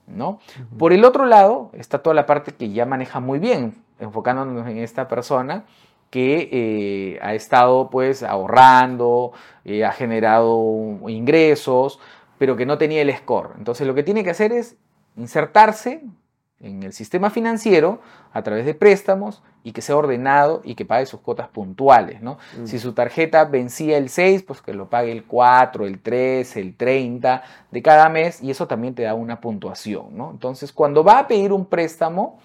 B: ¿no? Por el otro lado está toda la parte que ya maneja muy bien, enfocándonos en esta persona que eh, ha estado pues ahorrando, eh, ha generado ingresos, pero que no tenía el score. Entonces lo que tiene que hacer es insertarse en el sistema financiero a través de préstamos y que sea ordenado y que pague sus cuotas puntuales. ¿no? Mm. Si su tarjeta vencía el 6, pues que lo pague el 4, el 3, el 30 de cada mes y eso también te da una puntuación. ¿no? Entonces, cuando va a pedir un préstamo,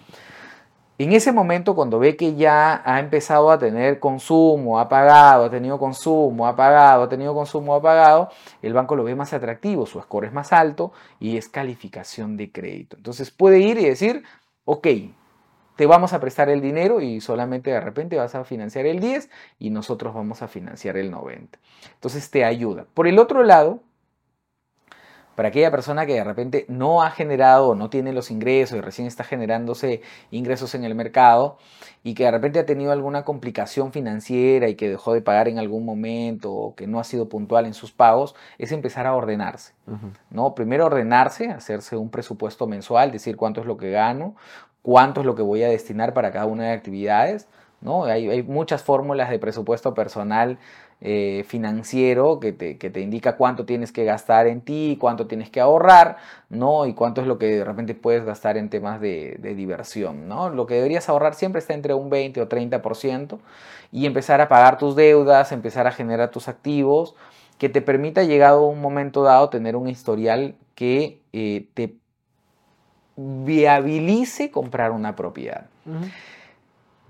B: en ese momento, cuando ve que ya ha empezado a tener consumo, ha pagado, ha tenido consumo, ha pagado, ha tenido consumo, ha pagado, el banco lo ve más atractivo, su score es más alto y es calificación de crédito. Entonces puede ir y decir, ok, te vamos a prestar el dinero y solamente de repente vas a financiar el 10 y nosotros vamos a financiar el 90. Entonces te ayuda. Por el otro lado, para aquella persona que de repente no ha generado o no tiene los ingresos y recién está generándose ingresos en el mercado y que de repente ha tenido alguna complicación financiera y que dejó de pagar en algún momento o que no ha sido puntual en sus pagos, es empezar a ordenarse. ¿no? Primero ordenarse, hacerse un presupuesto mensual, decir cuánto es lo que gano, cuánto es lo que voy a destinar para cada una de las actividades. ¿no? Hay, hay muchas fórmulas de presupuesto personal eh, financiero que te, que te, indica cuánto tienes que gastar en ti, cuánto tienes que ahorrar, ¿no? Y cuánto es lo que de repente puedes gastar en temas de, diversión, ¿no? Lo que deberías ahorrar siempre está entre un 20 o 30% y empezar a pagar tus deudas, empezar a generar tus activos, que te permita, llegado a un momento dado, tener un historial que eh, te viabilice comprar una propiedad.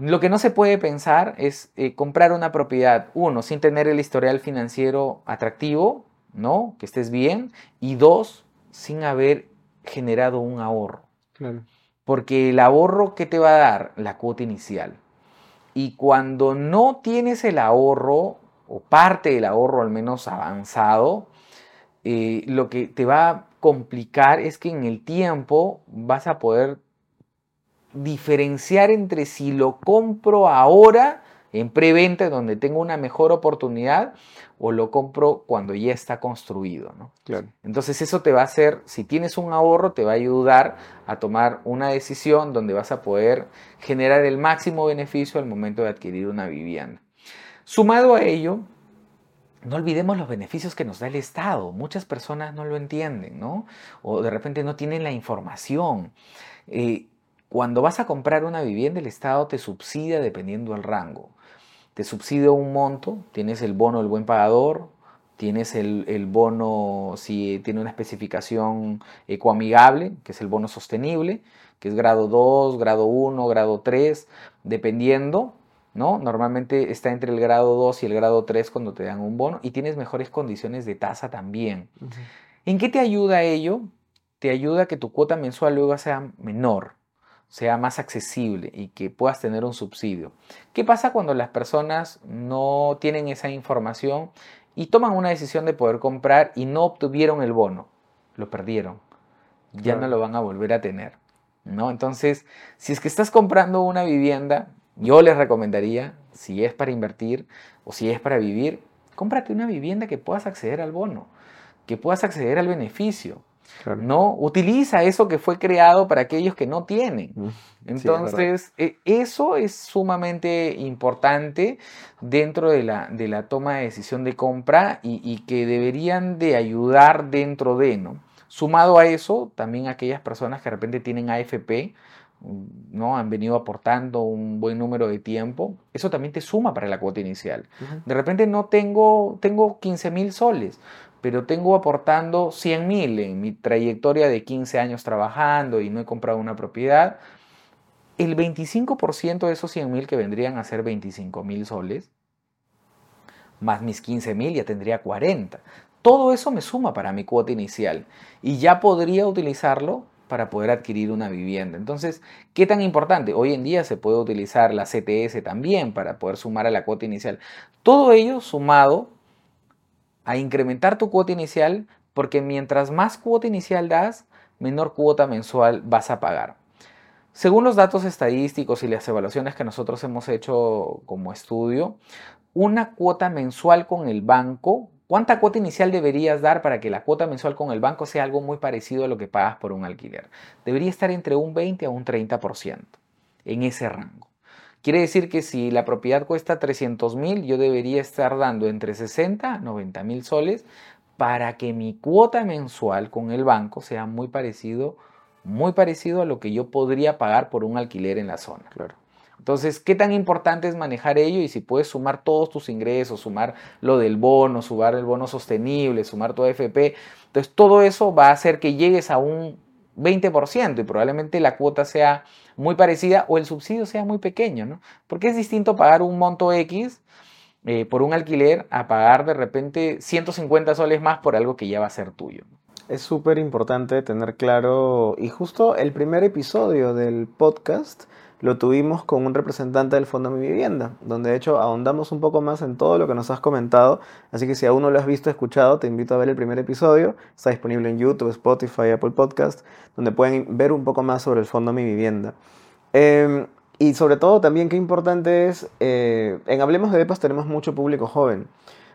B: Lo que no se puede pensar es eh, comprar una propiedad, uno, sin tener el historial financiero atractivo, ¿no? Que estés bien, y dos, sin haber generado un ahorro. Porque el ahorro, ¿qué te va a dar? La cuota inicial. Y cuando no tienes el ahorro, o parte del ahorro al menos avanzado, eh, lo que te va a complicar es que en el tiempo vas a poder diferenciar entre si lo compro ahora en preventa donde tengo una mejor oportunidad o lo compro cuando ya está construido. ¿no? Entonces eso te va a hacer, si tienes un ahorro, te va a ayudar a tomar una decisión donde vas a poder generar el máximo beneficio al momento de adquirir una vivienda. Sumado a ello, no olvidemos los beneficios que nos da el Estado. Muchas personas no lo entienden, ¿no? O de repente no tienen la información. Eh, cuando vas a comprar una vivienda, el Estado te subsidia dependiendo del rango. Te subsidia un monto, tienes el bono del buen pagador, tienes el, bono si tiene una especificación ecoamigable, que es el bono sostenible, que es grado 2, grado 1, grado 3, dependiendo, ¿no? Normalmente está entre el grado 2 y el grado 3 cuando te dan un bono y tienes mejores condiciones de tasa también. ¿En qué te ayuda ello? Te ayuda a que tu cuota mensual luego sea menor sea más accesible y que puedas tener un subsidio. ¿Qué pasa cuando las personas no tienen esa información y toman una decisión de poder comprar y no obtuvieron el bono? Lo perdieron. Ya no lo van a volver a tener. ¿no? Entonces, si es que estás comprando una vivienda, yo les recomendaría si es para invertir o si es para vivir, cómprate una vivienda que puedas acceder al bono, que puedas acceder al beneficio. No utiliza eso que fue creado para aquellos que no tienen. Mm, Entonces, e, eso es sumamente importante dentro de la, de la, toma de decisión de compra y, y, que deberían de ayudar dentro de, ¿no? Sumado a eso, también aquellas personas que de repente tienen AFP, ¿no? han venido aportando un buen número de tiempo, eso también te suma para la cuota inicial. De repente no tengo, tengo 15 mil soles, pero tengo aportando 100 mil en mi trayectoria de 15 años trabajando y no he comprado una propiedad. El 25% de esos 100 mil que vendrían a ser 25 mil soles, más mis 15 mil ya tendría 40. Todo eso me suma para mi cuota inicial y ya podría utilizarlo para poder adquirir una vivienda. Entonces, ¿qué tan importante? Hoy en día se puede utilizar la CTS también para poder sumar a la cuota inicial. Todo ello sumado a incrementar tu cuota inicial porque mientras más cuota inicial das, menor cuota mensual vas a pagar. Según los datos estadísticos y las evaluaciones que nosotros hemos hecho como estudio, una cuota mensual con el banco ¿Cuánta cuota inicial deberías dar para que la cuota mensual con el banco sea algo muy parecido a lo que pagas por un alquiler? Debería estar entre un 20 a un 30%, en ese rango. Quiere decir que si la propiedad cuesta 300 mil, yo debería estar dando entre 60 a 90 mil soles para que mi cuota mensual con el banco sea muy parecido, muy parecido a lo que yo podría pagar por un alquiler en la zona. Claro. Entonces, ¿qué tan importante es manejar ello? Y si puedes sumar todos tus ingresos, sumar lo del bono, sumar el bono sostenible, sumar tu AFP, entonces todo eso va a hacer que llegues a un 20% y probablemente la cuota sea muy parecida o el subsidio sea muy pequeño, ¿no? Porque es distinto pagar un monto X eh, por un alquiler a pagar de repente 150 soles más por algo que ya va a ser tuyo.
A: Es súper importante tener claro, y justo el primer episodio del podcast lo tuvimos con un representante del Fondo Mi Vivienda, donde de hecho ahondamos un poco más en todo lo que nos has comentado. Así que si aún no lo has visto, escuchado, te invito a ver el primer episodio. Está disponible en YouTube, Spotify, Apple Podcast, donde pueden ver un poco más sobre el Fondo Mi Vivienda. Em, y sobre todo también qué importante es, eh, en Hablemos de Depas tenemos mucho público joven,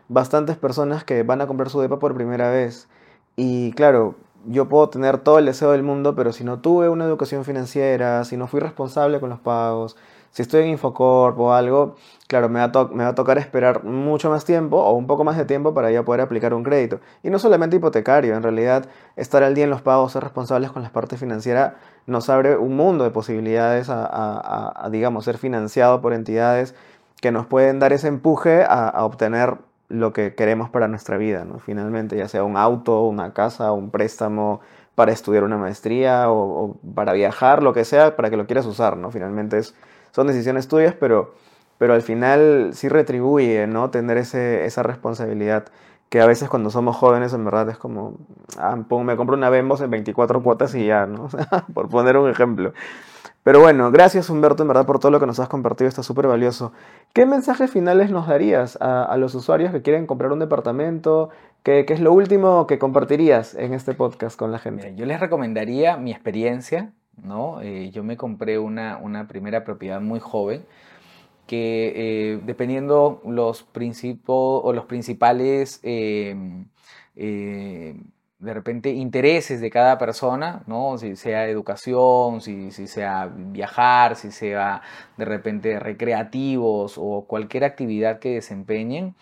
A: bastantes personas que van a comprar su depa por primera vez. Y claro, yo puedo tener todo el deseo del mundo, pero si no tuve una educación financiera, si no fui responsable con los pagos, si estoy en Infocorp o algo, claro, me va, a a tocar esperar mucho más tiempo o un poco más de tiempo para ya poder aplicar un crédito. Y no solamente hipotecario, en realidad estar al día en los pagos, ser responsables con la parte financiera, nos abre un mundo de posibilidades a, digamos, ser financiado por entidades que nos pueden dar ese empuje a obtener lo que queremos para nuestra vida, ¿no? Finalmente, ya sea un auto, una casa, un préstamo para estudiar una maestría o, para viajar, lo que sea, para que lo quieras usar, ¿no? Finalmente es, son decisiones tuyas, pero, pero al final sí retribuye, ¿no? Tener ese, esa responsabilidad que a veces cuando somos jóvenes en verdad es como, ah, me compro una Bembos en 24 cuotas y ya, ¿no? por poner un ejemplo. Pero bueno, gracias Humberto, en verdad, por todo lo que nos has compartido, está súper valioso. ¿Qué mensajes finales nos darías a, los usuarios que quieren comprar un departamento? ¿Qué, es lo último que compartirías en este podcast con la gente?
B: yo les recomendaría mi experiencia, ¿no? Eh, yo me compré una, una, primera propiedad muy joven que eh, dependiendo los, o los principales... Eh, de repente intereses de cada persona, ¿no? Si sea educación, si, si, sea viajar, si sea de repente recreativos o cualquier actividad que desempeñen,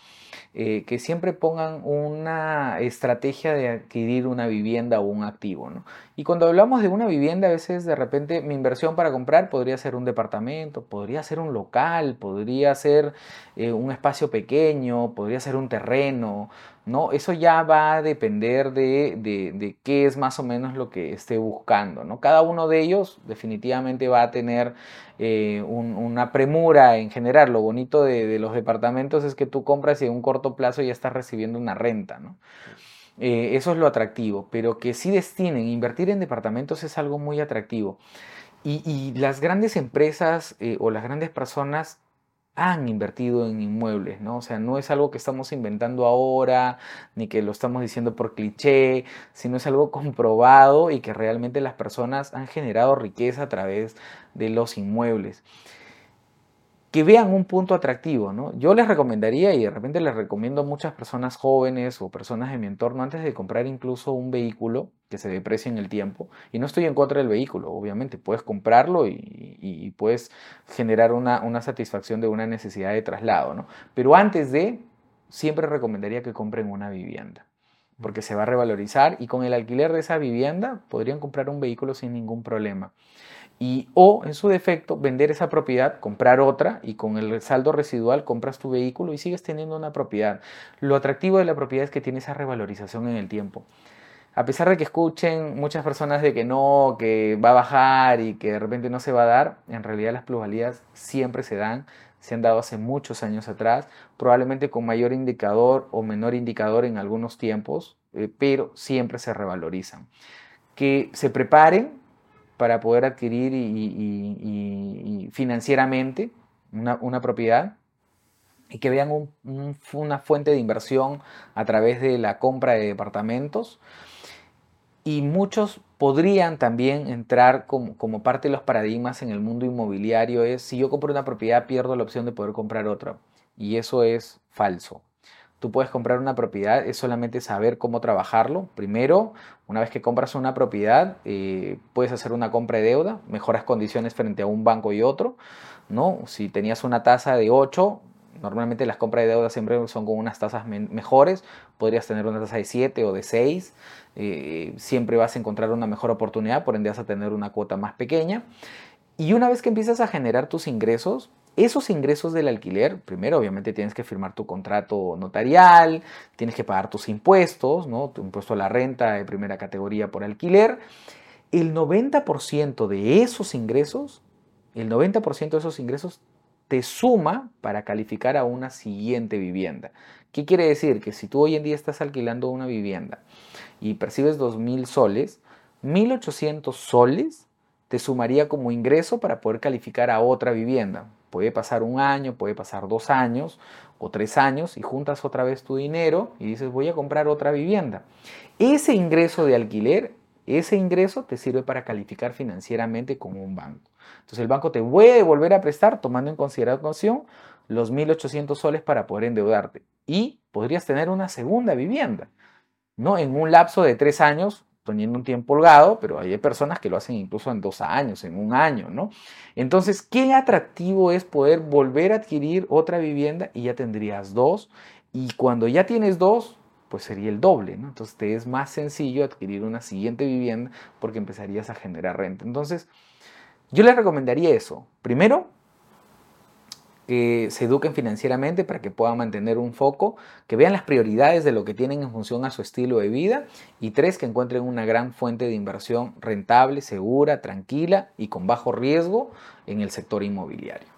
B: eh, que siempre pongan una estrategia de adquirir una vivienda o un activo. ¿no? Y cuando hablamos de una vivienda, a veces de repente mi inversión para comprar podría ser un departamento, podría ser un local, podría ser eh, un espacio pequeño, podría ser un terreno. ¿No? Eso ya va a depender de, de, qué es más o menos lo que esté buscando. ¿no? Cada uno de ellos definitivamente va a tener eh, una premura en general. Lo bonito de, los departamentos es que tú compras y en un corto plazo ya estás recibiendo una renta. ¿no? Eh, eso es lo atractivo, pero que sí destinen, invertir en departamentos es algo muy atractivo. Y, las grandes empresas eh, o las grandes personas han invertido en inmuebles, ¿no? O sea, no es algo que estamos inventando ahora, ni que lo estamos diciendo por cliché, sino es algo comprobado y que realmente las personas han generado riqueza a través de los inmuebles. Que vean un punto atractivo, ¿no? Yo les recomendaría y de repente les recomiendo a muchas personas jóvenes o personas de mi entorno antes de comprar incluso un vehículo que se deprecie en el tiempo. Y no estoy en contra del vehículo, obviamente, puedes comprarlo y, puedes generar una, una, satisfacción de una necesidad de traslado, ¿no? Pero antes de, siempre recomendaría que compren una vivienda, porque se va a revalorizar y con el alquiler de esa vivienda podrían comprar un vehículo sin ningún problema y o en su defecto vender esa propiedad, comprar otra y con el saldo residual compras tu vehículo y sigues teniendo una propiedad. Lo atractivo de la propiedad es que tiene esa revalorización en el tiempo. A pesar de que escuchen muchas personas de que no, que va a bajar y que de repente no se va a dar, en realidad las plusvalías siempre se dan, se han dado hace muchos años atrás, probablemente con mayor indicador o menor indicador en algunos tiempos, eh, pero siempre se revalorizan. Que se preparen para poder adquirir y, financieramente una, propiedad y que vean una fuente de inversión a través de la compra de departamentos. Y muchos podrían también entrar como, como, parte de los paradigmas en el mundo inmobiliario es, si yo compro una propiedad pierdo la opción de poder comprar otra. Y eso es falso. Tú puedes comprar una propiedad, es solamente saber cómo trabajarlo. Primero, una vez que compras una propiedad, eh, puedes hacer una compra de deuda, mejoras condiciones frente a un banco y otro. ¿no? Si tenías una tasa de 8, normalmente las compras de deuda siempre son con unas tasas mejores, podrías tener una tasa de 7 o de 6, eh, siempre vas a encontrar una mejor oportunidad, por ende vas a tener una cuota más pequeña. Y una vez que empiezas a generar tus ingresos, esos ingresos del alquiler, primero obviamente tienes que firmar tu contrato notarial, tienes que pagar tus impuestos, tu impuesto a la renta de primera categoría por alquiler. El 90% de esos ingresos, el 90% de esos ingresos te suma para calificar a una siguiente vivienda. ¿Qué quiere decir? Que si tú hoy en día estás alquilando una vivienda y percibes 2.000 soles, 1.800 soles te sumaría como ingreso para poder calificar a otra vivienda. Puede pasar un año, puede pasar dos años o tres años y juntas otra vez tu dinero y dices voy a comprar otra vivienda. Ese ingreso de alquiler, ese ingreso te sirve para calificar financieramente como un banco. Entonces el banco te puede volver a prestar tomando en consideración los 1.800 soles para poder endeudarte y podrías tener una segunda vivienda. ¿no? En un lapso de tres años teniendo un tiempo holgado, pero hay personas que lo hacen incluso en dos años, en un año, ¿no? Entonces, qué atractivo es poder volver a adquirir otra vivienda y ya tendrías dos, y cuando ya tienes dos, pues sería el doble, ¿no? Entonces te es más sencillo adquirir una siguiente vivienda porque empezarías a generar renta. Entonces, yo les recomendaría eso. Primero, que se eduquen financieramente para que puedan mantener un foco, que vean las prioridades de lo que tienen en función a su estilo de vida y tres, que encuentren una gran fuente de inversión rentable, segura, tranquila y con bajo riesgo en el sector inmobiliario.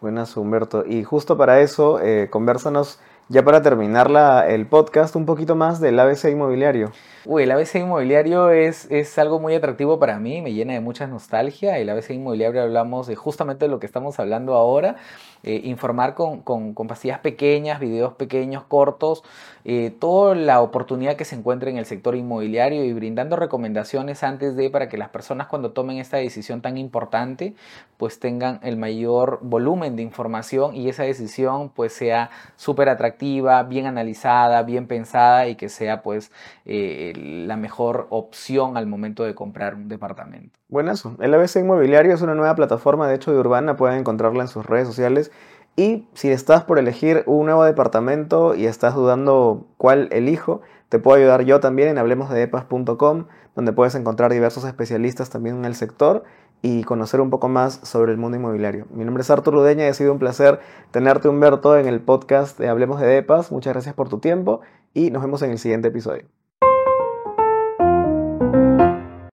A: Buenas, Humberto. Y justo para eso, eh, conversanos ya para terminar el podcast, un poquito más del ABC inmobiliario.
B: Uy, el ABC inmobiliario es, es algo muy atractivo para mí, me llena de mucha nostalgia. El ABC inmobiliario hablamos de justamente de lo que estamos hablando ahora, eh, informar con, con, pastillas pequeñas, videos pequeños, cortos, eh, toda la oportunidad que se encuentra en el sector inmobiliario y brindando recomendaciones antes de para que las personas cuando tomen esta decisión tan importante pues tengan el mayor volumen de información y esa decisión pues sea súper atractiva, bien analizada, bien pensada y que sea pues eh, la mejor opción al momento de comprar un departamento.
A: Buenazo. El ABC Inmobiliario es una nueva plataforma, de hecho, de Urbana. Pueden encontrarla en sus redes sociales. Y si estás por elegir un nuevo departamento y estás dudando cuál elijo, te puedo ayudar yo también en hablemosdeepas.com, donde puedes encontrar diversos especialistas también en el sector y conocer un poco más sobre el mundo inmobiliario. Mi nombre es Artur Ludeña y ha sido un placer tenerte, Humberto, en el podcast de Hablemos de Depas. Muchas gracias por tu tiempo y nos vemos en el siguiente episodio.